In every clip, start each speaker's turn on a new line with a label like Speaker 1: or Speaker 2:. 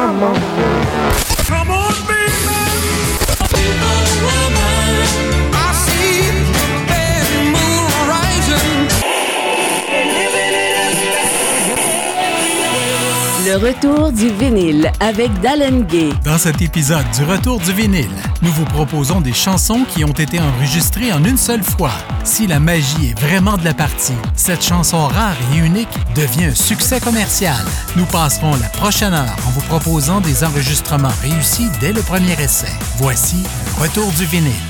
Speaker 1: Come on. Come on, baby. Le retour du vinyle avec Dallin Gay.
Speaker 2: Dans cet épisode du Retour du vinyle, nous vous proposons des chansons qui ont été enregistrées en une seule fois. Si la magie est vraiment de la partie, cette chanson rare et unique devient un succès commercial. Nous passerons la prochaine heure en vous proposant des enregistrements réussis dès le premier essai. Voici le Retour du vinyle.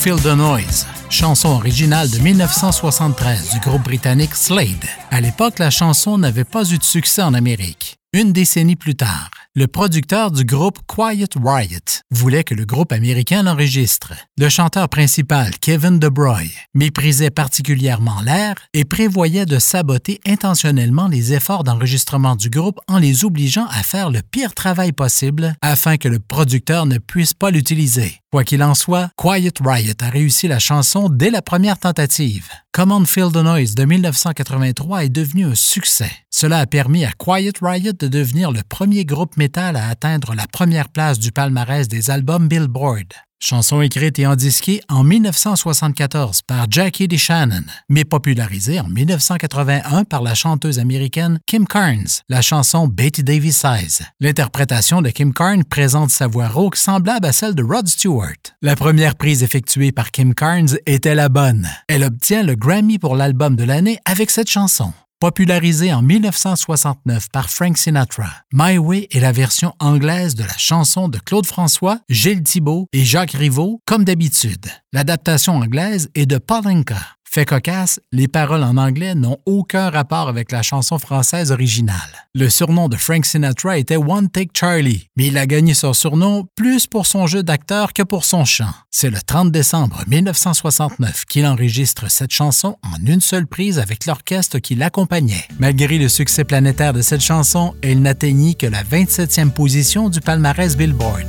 Speaker 2: Feel the Noise, chanson originale de 1973 du groupe britannique Slade. À l'époque, la chanson n'avait pas eu de succès en Amérique. Une décennie plus tard, le producteur du groupe Quiet Riot voulait que le groupe américain l'enregistre. Le chanteur principal, Kevin DeBroy, méprisait particulièrement l'air et prévoyait de saboter intentionnellement les efforts d'enregistrement du groupe en les obligeant à faire le pire travail possible afin que le producteur ne puisse pas l'utiliser. Quoi qu'il en soit, Quiet Riot a réussi la chanson dès la première tentative. Command Feel the Noise de 1983 est devenu un succès. Cela a permis à Quiet Riot de devenir le premier groupe métal à atteindre la première place du palmarès des albums Billboard. Chanson écrite et endisquée en 1974 par Jackie DeShannon, mais popularisée en 1981 par la chanteuse américaine Kim Carnes, la chanson Betty Davis Size. L'interprétation de Kim Carnes présente sa voix rauque semblable à celle de Rod Stewart. La première prise effectuée par Kim Carnes était la bonne. Elle obtient le Grammy pour l'album de l'année avec cette chanson. Popularisée en 1969 par Frank Sinatra, My Way est la version anglaise de la chanson de Claude François, Gilles Thibault et Jacques Rivaux, comme d'habitude. L'adaptation anglaise est de Palenka. Fait cocasse, les paroles en anglais n'ont aucun rapport avec la chanson française originale. Le surnom de Frank Sinatra était One Take Charlie, mais il a gagné son surnom plus pour son jeu d'acteur que pour son chant. C'est le 30 décembre 1969 qu'il enregistre cette chanson en une seule prise avec l'orchestre qui l'accompagnait. Malgré le succès planétaire de cette chanson, elle n'atteignit que la 27e position du palmarès Billboard.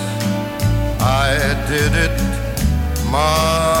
Speaker 3: did it my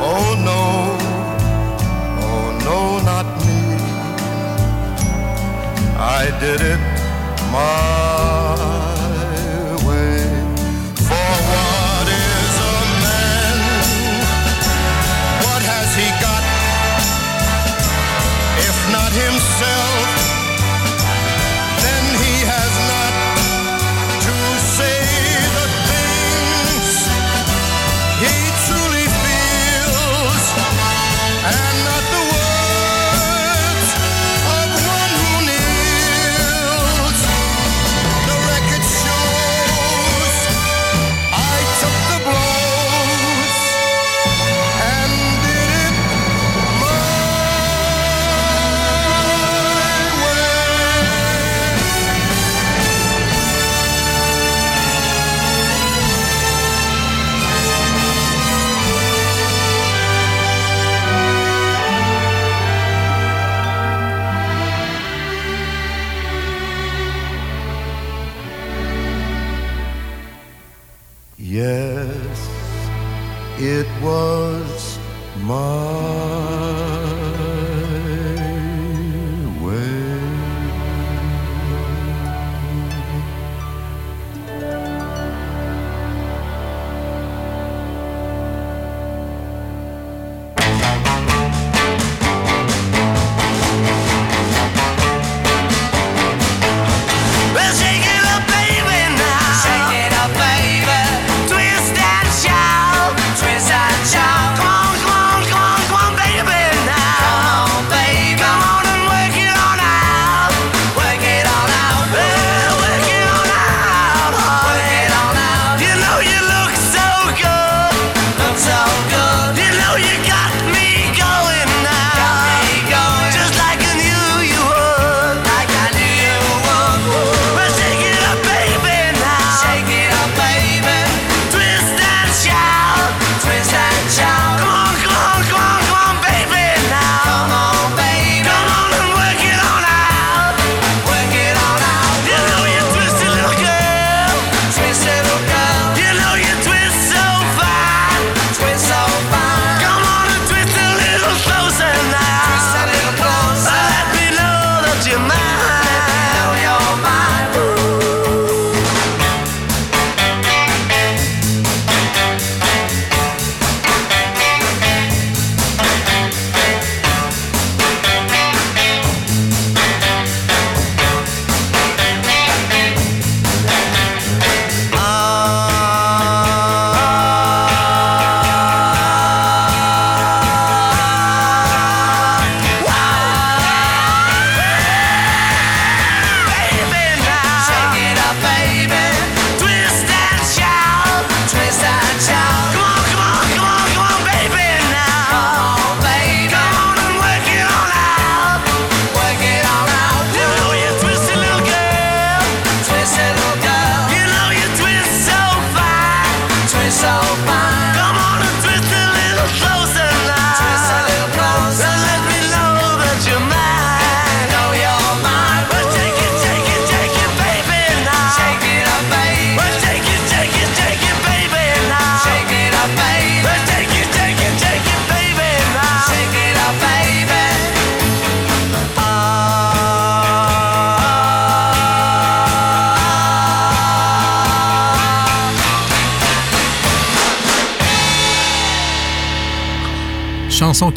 Speaker 3: Oh no, oh no, not me. I did it my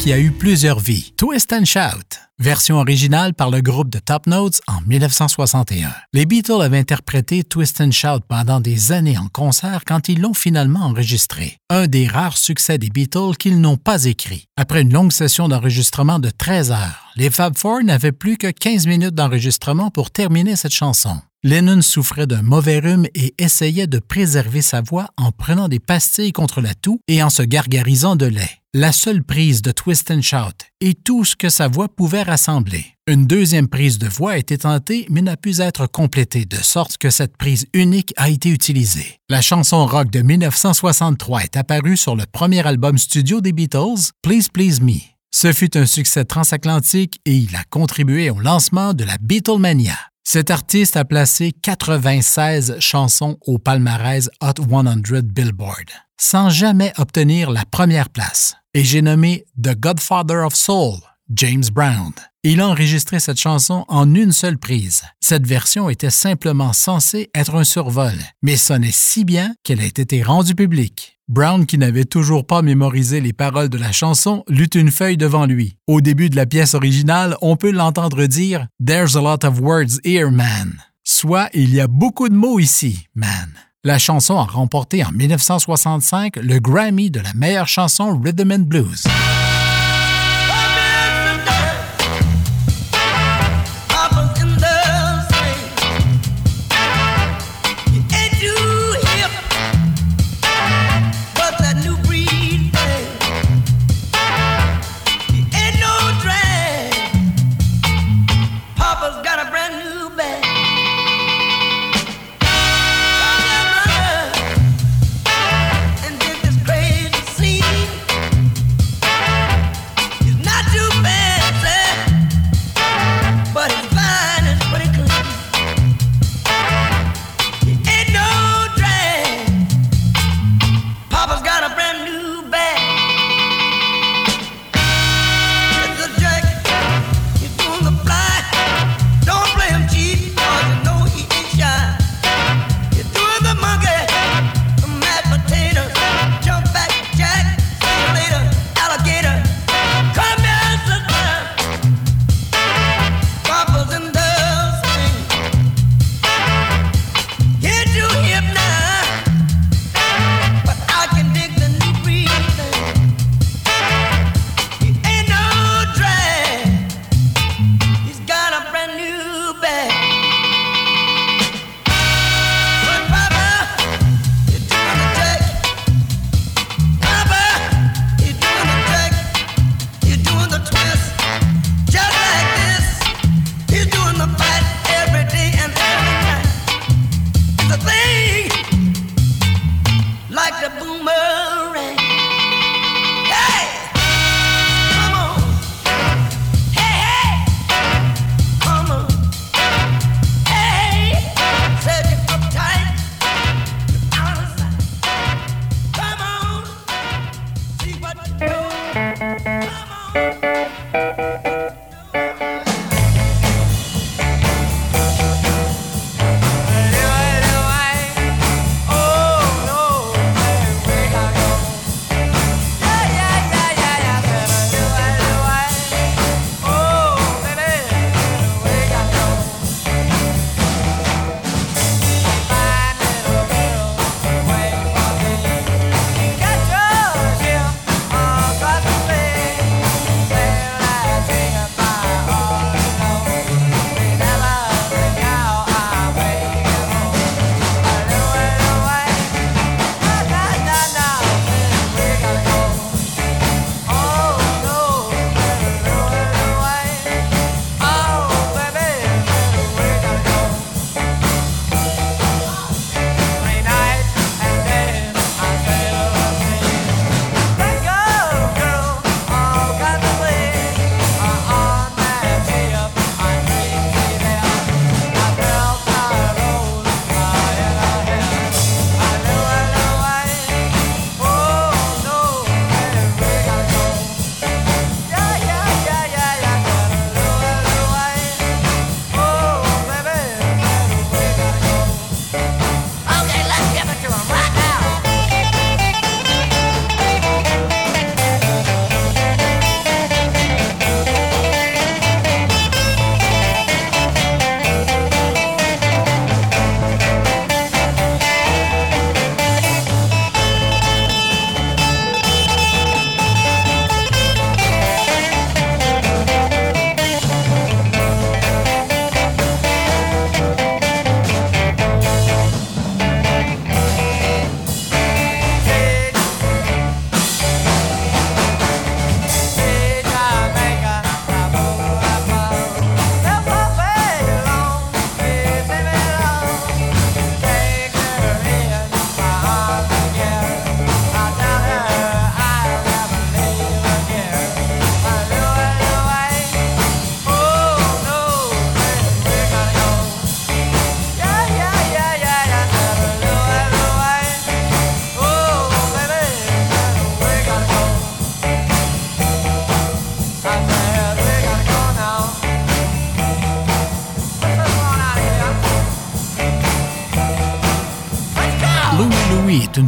Speaker 2: qui a eu plusieurs vies, Twist and Shout, version originale par le groupe de Top Notes en 1961. Les Beatles avaient interprété Twist and Shout pendant des années en concert quand ils l'ont finalement enregistré, un des rares succès des Beatles qu'ils n'ont pas écrit. Après une longue session d'enregistrement de 13 heures, les Fab Four n'avaient plus que 15 minutes d'enregistrement pour terminer cette chanson. Lennon souffrait d'un mauvais rhume et essayait de préserver sa voix en prenant des pastilles contre la toux et en se gargarisant de lait. La seule prise de Twist and Shout et tout ce que sa voix pouvait rassembler. Une deuxième prise de voix a été tentée mais n'a pu être complétée de sorte que cette prise unique a été utilisée. La chanson rock de 1963 est apparue sur le premier album studio des Beatles, Please Please Me. Ce fut un succès transatlantique et il a contribué au lancement de la Beatlemania. Cet artiste a placé 96 chansons au palmarès Hot 100 Billboard, sans jamais obtenir la première place. Et j'ai nommé The Godfather of Soul, James Brown. Il a enregistré cette chanson en une seule prise. Cette version était simplement censée être un survol, mais sonnait si bien qu'elle a été rendue publique. Brown, qui n'avait toujours pas mémorisé les paroles de la chanson, lut une feuille devant lui. Au début de la pièce originale, on peut l'entendre dire There's a lot of words here, man. Soit il y a beaucoup de mots ici, man. La chanson a remporté en 1965 le Grammy de la meilleure chanson Rhythm and Blues.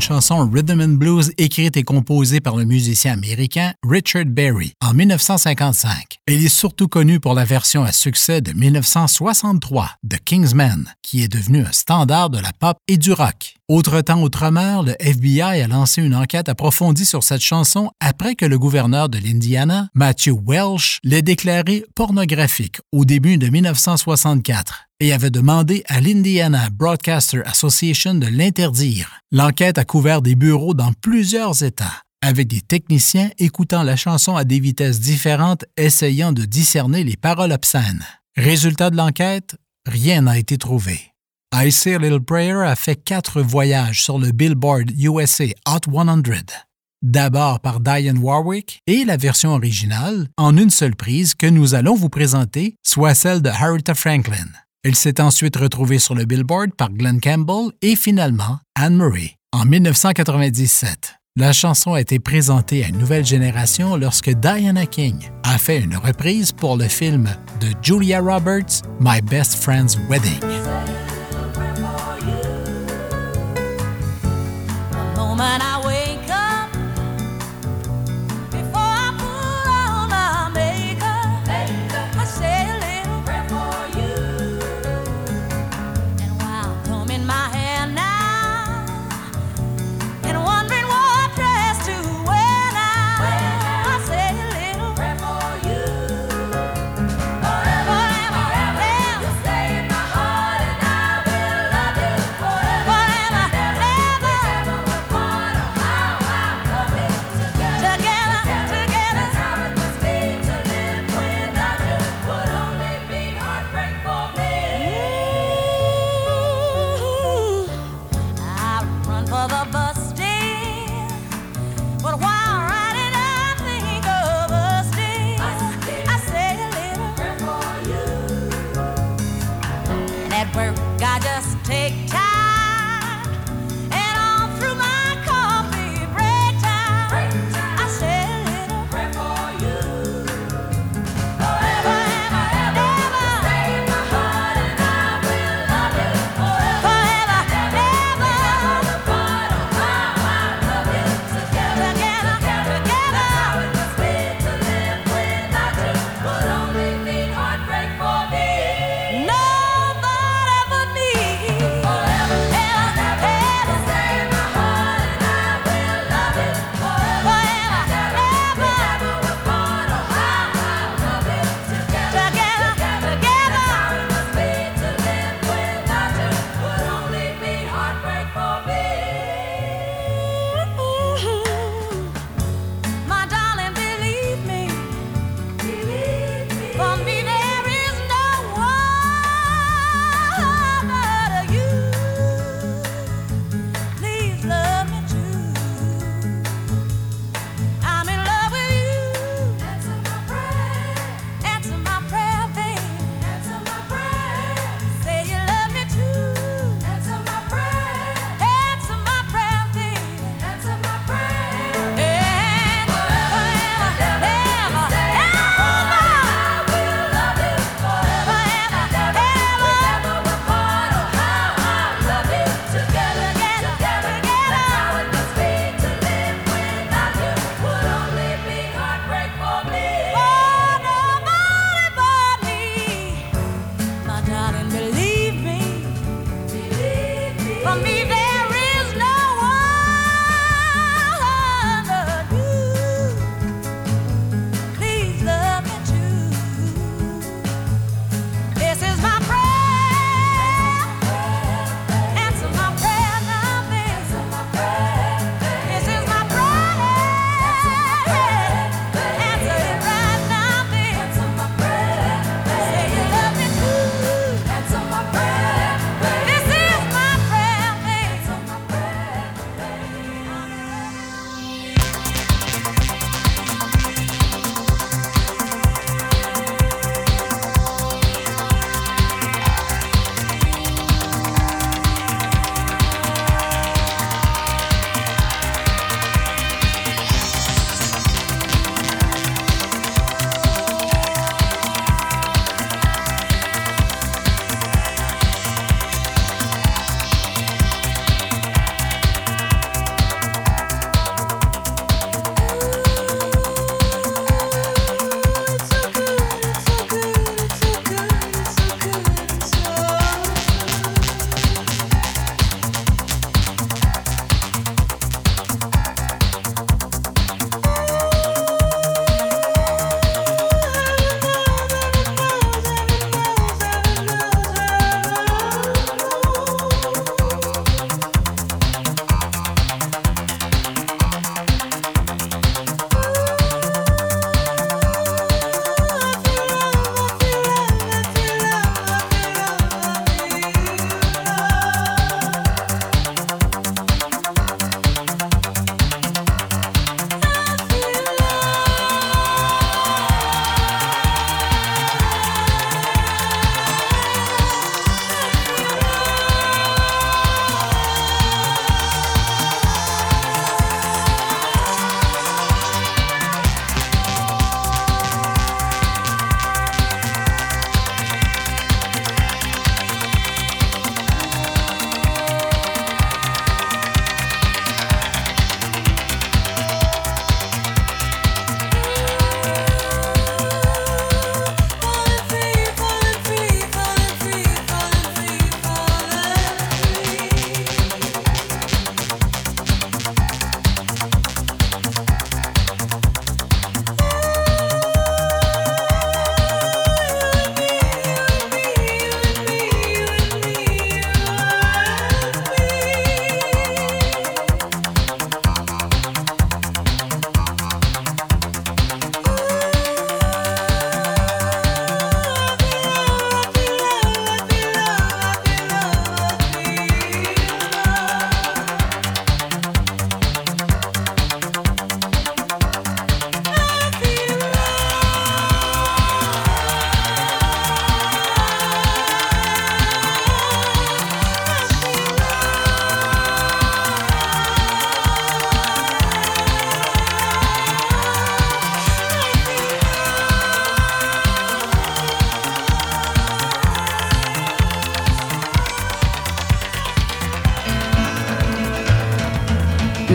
Speaker 4: Chanson rhythm and blues écrite et composée par le musicien américain Richard Berry en 1955. Elle est surtout connue pour la version à succès de 1963 de Kingsman, qui est devenue un standard de la pop et du rock. Autre temps, autrement, le FBI a lancé une enquête approfondie sur cette chanson après que le gouverneur de l'Indiana, Matthew Welsh, l'ait déclarée pornographique au début de 1964 et avait demandé à l'Indiana Broadcaster Association de l'interdire. L'enquête a couvert des bureaux dans plusieurs États, avec des techniciens écoutant la chanson à des vitesses différentes essayant de discerner les paroles obscènes. Résultat de l'enquête, rien n'a été trouvé. I Say a Little Prayer a fait quatre voyages sur le Billboard USA Hot 100 d'abord par Diane Warwick et la version originale, en une seule prise que nous allons vous présenter, soit celle de Harriet Franklin. Elle s'est ensuite retrouvée sur le Billboard par Glenn Campbell et finalement Anne Murray en 1997. La chanson a été présentée à une nouvelle génération lorsque Diana King a fait une reprise pour le film de Julia Roberts, My Best Friend's Wedding.
Speaker 1: when I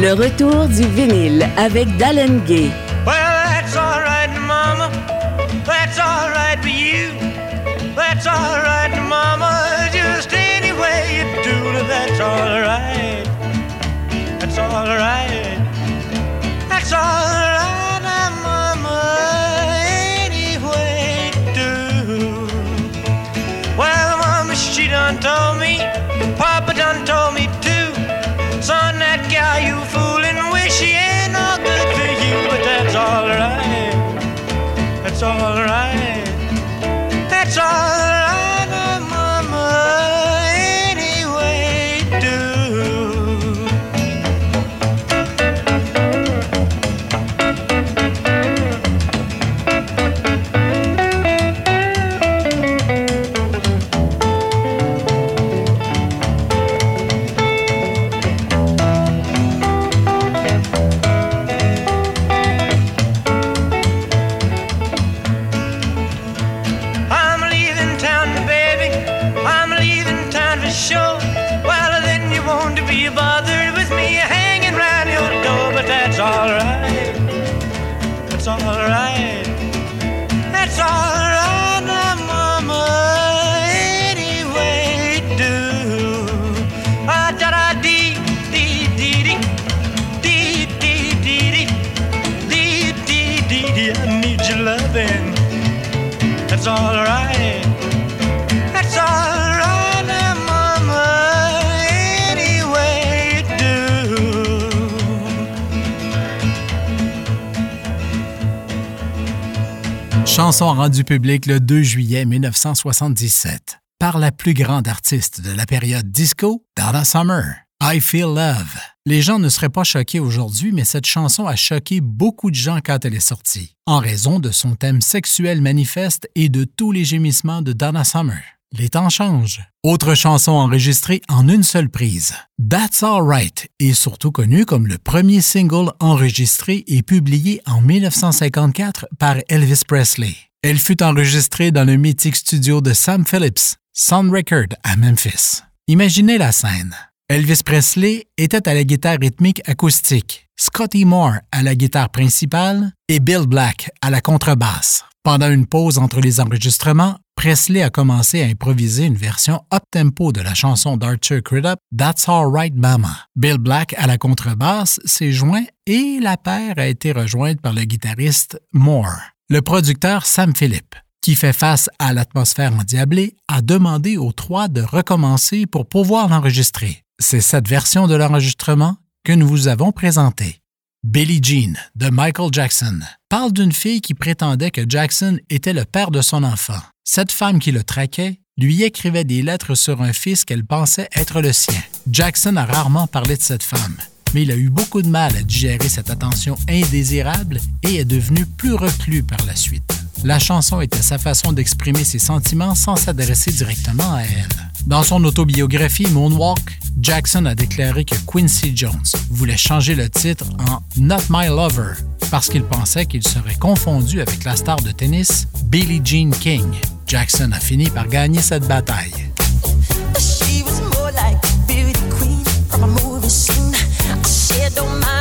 Speaker 1: Le retour du vinyle avec Dallin Gay.
Speaker 2: Rendue publique le 2 juillet 1977 par la plus grande artiste de la période disco, Donna Summer. I Feel Love. Les gens ne seraient pas choqués aujourd'hui, mais cette chanson a choqué beaucoup de gens quand elle est sortie, en raison de son thème sexuel manifeste et de tous les gémissements de Donna Summer. Les temps changent. Autre chanson enregistrée en une seule prise. That's Alright est surtout connue comme le premier single enregistré et publié en 1954 par Elvis Presley. Elle fut enregistrée dans le mythique studio de Sam Phillips, Sound Record à Memphis. Imaginez la scène. Elvis Presley était à la guitare rythmique acoustique, Scotty Moore à la guitare principale et Bill Black à la contrebasse. Pendant une pause entre les enregistrements, Presley a commencé à improviser une version up-tempo de la chanson d'Archer Crudup, That's Alright Mama. Bill Black à la contrebasse s'est joint et la paire a été rejointe par le guitariste Moore. Le producteur Sam Phillips, qui fait face à l'atmosphère endiablée, a demandé aux trois de recommencer pour pouvoir l'enregistrer. C'est cette version de l'enregistrement que nous vous avons présentée. Billie Jean de Michael Jackson parle d'une fille qui prétendait que Jackson était le père de son enfant. Cette femme qui le traquait lui écrivait des lettres sur un fils qu'elle pensait être le sien. Jackson a rarement parlé de cette femme, mais il a eu beaucoup de mal à digérer cette attention indésirable et est devenu plus reclus par la suite. La chanson était sa façon d'exprimer ses sentiments sans s'adresser directement à elle. Dans son autobiographie Moonwalk, Jackson a déclaré que Quincy Jones voulait changer le titre en Not My Lover parce qu'il pensait qu'il serait confondu avec la star de tennis Billie Jean King. Jackson a fini par gagner cette bataille.
Speaker 5: Don't mind,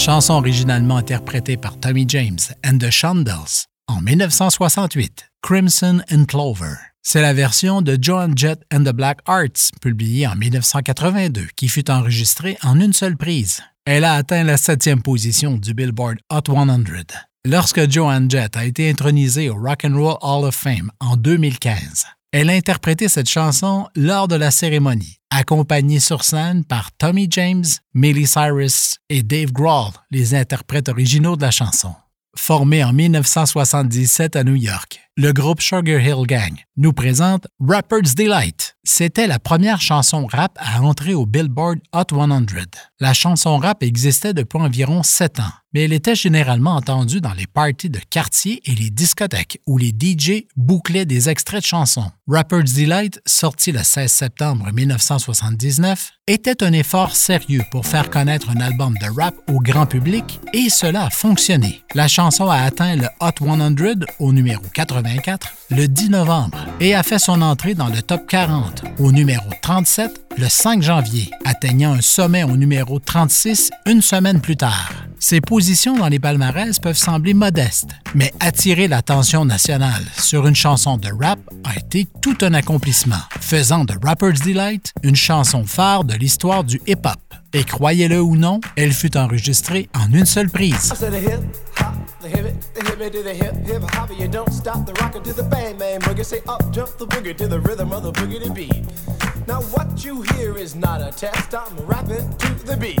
Speaker 2: chanson originalement interprétée par Tommy James and the Shondells en 1968, Crimson and Clover. C'est la version de Joan Jett and the Black Arts, publiée en 1982, qui fut enregistrée en une seule prise. Elle a atteint la septième position du Billboard Hot 100. Lorsque Joan Jett a été intronisée au Rock and Roll Hall of Fame en 2015, elle a interprété cette chanson lors de la cérémonie, accompagnée sur scène par Tommy James, Miley Cyrus et Dave Grohl, les interprètes originaux de la chanson. Formé en 1977 à New York, le groupe Sugar Hill Gang nous présente Rapper's Delight. C'était la première chanson rap à entrer au Billboard Hot 100. La chanson rap existait depuis environ sept ans, mais elle était généralement entendue dans les parties de quartier et les discothèques où les DJ bouclaient des extraits de chansons. Rapper's Delight, sorti le 16 septembre 1979, était un effort sérieux pour faire connaître un album de rap au grand public et cela a fonctionné. La chanson a atteint le Hot 100 au numéro 80 le 10 novembre et a fait son entrée dans le top 40 au numéro 37 le 5 janvier, atteignant un sommet au numéro 36 une semaine plus tard. Ses positions dans les palmarès peuvent sembler modestes, mais attirer l'attention nationale sur une chanson de rap a été tout un accomplissement, faisant de Rapper's Delight une chanson phare de l'histoire du hip-hop. Et croyez-le ou non, elle fut enregistrée en une seule prise.
Speaker 6: Now what you hear is not a test. I'm rapping to the beat,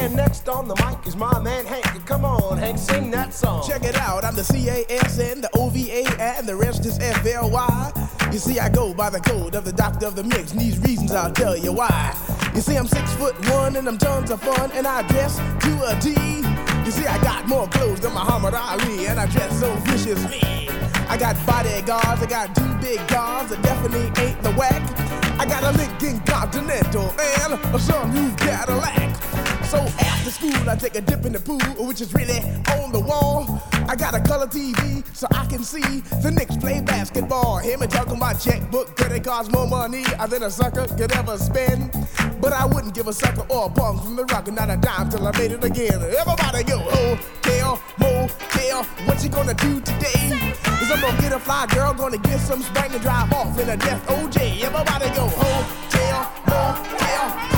Speaker 6: And next on the mic is my man Hank. Come on, Hank, sing that song.
Speaker 7: Check it out, I'm the C-A-S-N, the O-V-A, and the rest is F-L-Y. You see, I go by the code of the doctor of the mix, and these reasons I'll tell you why. You see, I'm six foot one, and I'm tons of fun, and I dress to a T. You see, I got more clothes than Muhammad Ali, and I dress so viciously. I got bodyguards, I got two big guns that definitely ain't the whack. I got a Lincoln Continental and a sunroof Cadillac. So after school, I take a dip in the pool, which is really on the wall. I got a color TV so I can see the Knicks play basketball. Him and talking about checkbook, credit cards, more money uh, than a sucker could ever spend. But I wouldn't give a sucker or a punk from the rock and not a dime till I made it again. Everybody go, oh, hotel, motel, what you gonna do today? Cause I'm gonna get a fly girl, gonna get some spring and drive off in a death OJ. Everybody go, oh, hotel, motel,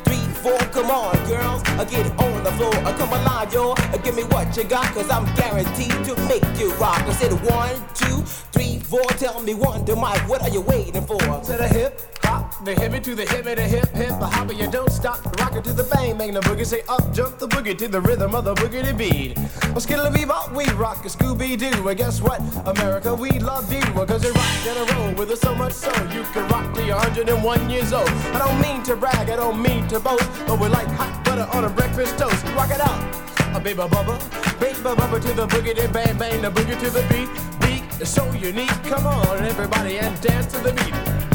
Speaker 8: four. Come on, girls, I get it on the floor. I come alive, yo. Uh, give me what you got, cause I'm guaranteed to make you rock. I said one, two, three, four. Tell me one to Mike, what are you waiting for?
Speaker 6: To the hip rock, the hip to the hip the hip hip, the hopper, you don't stop, rock it to the bang, bang the boogie, say up, jump the boogie to the rhythm of the boogie to beat. Well, skittle bebop, we rock a Scooby Doo, and guess what? America, we love you, cause you rock and a roll with us so much so you can rock till you're 101 years old. I don't mean to brag, I don't mean to boast, but we like hot butter on a breakfast toast. Rock it out, a baby bubba, baby bubba to the boogie, then bang bang the boogie to the beat. Beat is so unique, come on everybody and dance to the beat.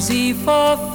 Speaker 9: Crazy for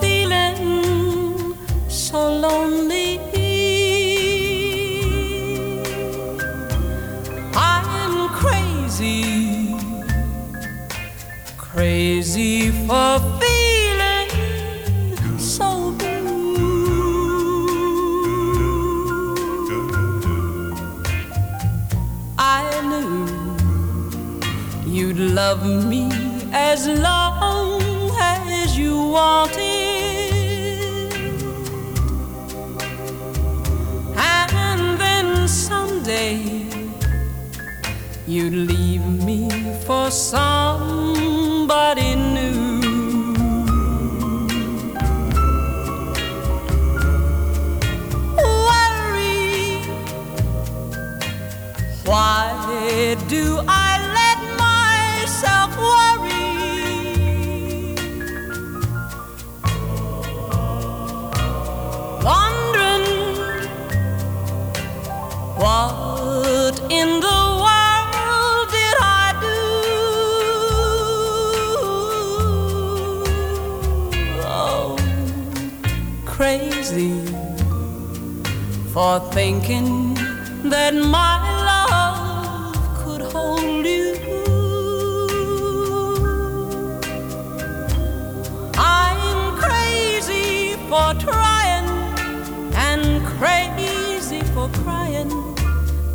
Speaker 9: crying,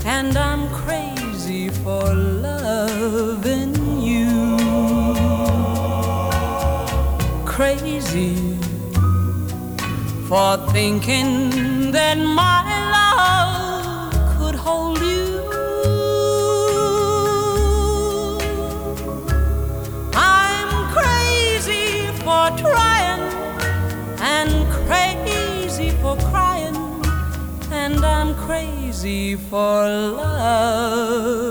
Speaker 9: and I'm crazy for loving you. Crazy for thinking that my crazy for loving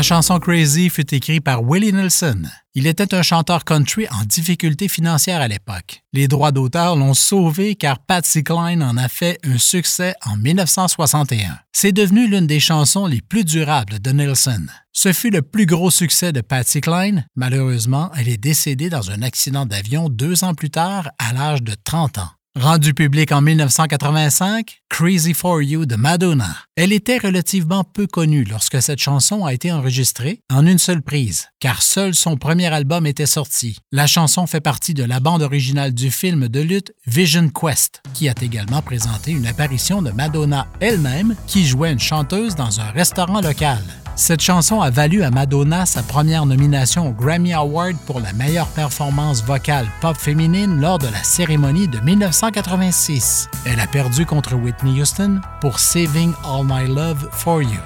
Speaker 2: La chanson Crazy fut écrite par Willie Nelson. Il était un chanteur country en difficulté financière à l'époque. Les droits d'auteur l'ont sauvé car Patsy Cline en a fait un succès en 1961. C'est devenu l'une des chansons les plus durables de Nelson. Ce fut le plus gros succès de Patsy Cline. Malheureusement, elle est décédée dans un accident d'avion deux ans plus tard à l'âge de 30 ans. Rendu public en 1985, Crazy for You de Madonna. Elle était relativement peu connue lorsque cette chanson a été enregistrée en une seule prise, car seul son premier album était sorti. La chanson fait partie de la bande originale du film de lutte Vision Quest, qui a également présenté une apparition de Madonna elle-même qui jouait une chanteuse dans un restaurant local. Cette chanson a valu à Madonna sa première nomination au Grammy Award pour la meilleure performance vocale pop féminine lors de la cérémonie de 1986. Elle a perdu contre Whitney Houston pour Saving All My Love for You.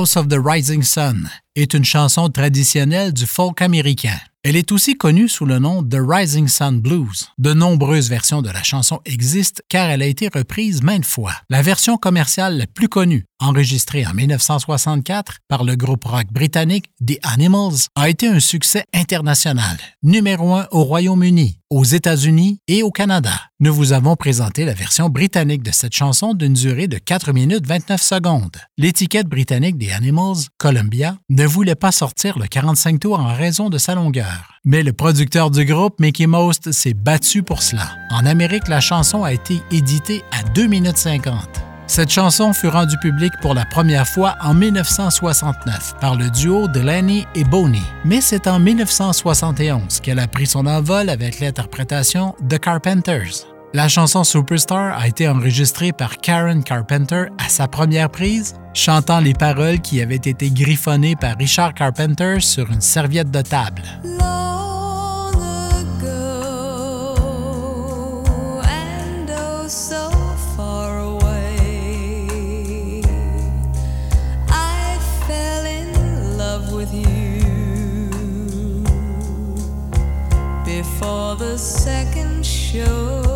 Speaker 2: House of the Rising Sun est une chanson traditionnelle du folk américain. Elle est aussi connue sous le nom The Rising Sun Blues. De nombreuses versions de la chanson existent car elle a été reprise maintes fois. La version commerciale la plus connue, enregistrée en 1964 par le groupe rock britannique The Animals, a été un succès international, numéro un au Royaume-Uni, aux États-Unis et au Canada. Nous vous avons présenté la version britannique de cette chanson d'une durée de 4 minutes 29 secondes. L'étiquette britannique des Animals, Columbia, ne voulait pas sortir le 45 tours en raison de sa longueur. Mais le producteur du groupe, Mickey Most, s'est battu pour cela. En Amérique, la chanson a été éditée à 2 minutes 50. Cette chanson fut rendue publique pour la première fois en 1969 par le duo Delaney et Boney, mais c'est en 1971 qu'elle a pris son envol avec l'interprétation The Carpenters. La chanson Superstar a été enregistrée par Karen Carpenter à sa première prise, chantant les paroles qui avaient été griffonnées par Richard Carpenter sur une serviette de table.
Speaker 9: before the second show.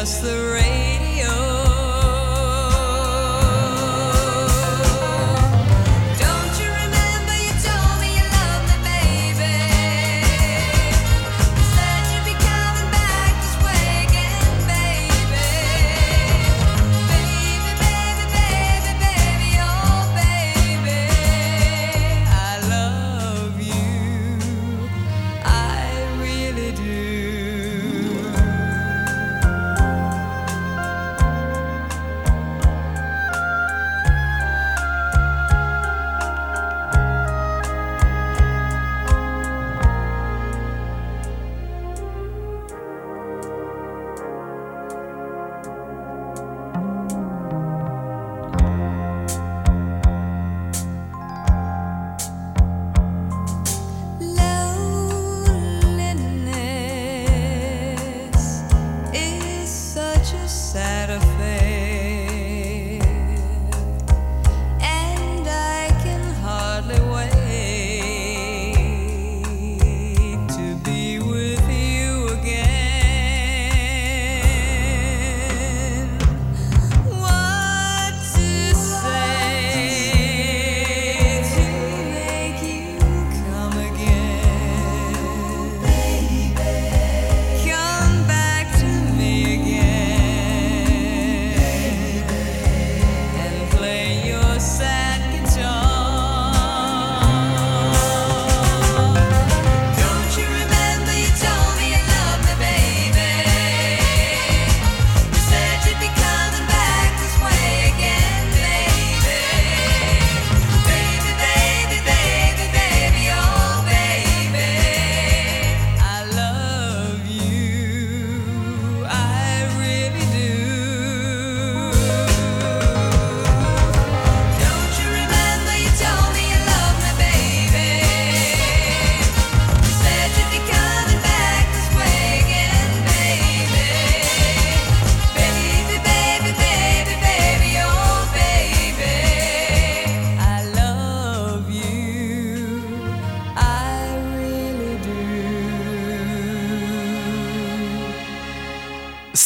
Speaker 9: Just the radio.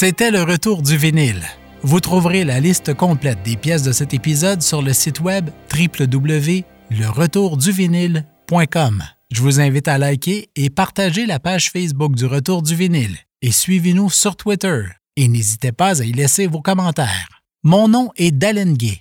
Speaker 2: C'était le retour du vinyle. Vous trouverez la liste complète des pièces de cet épisode sur le site web www.leretourduvinyle.com. Je vous invite à liker et partager la page Facebook du Retour du vinyle et suivez-nous sur Twitter. Et n'hésitez pas à y laisser vos commentaires. Mon nom est Dalen Gay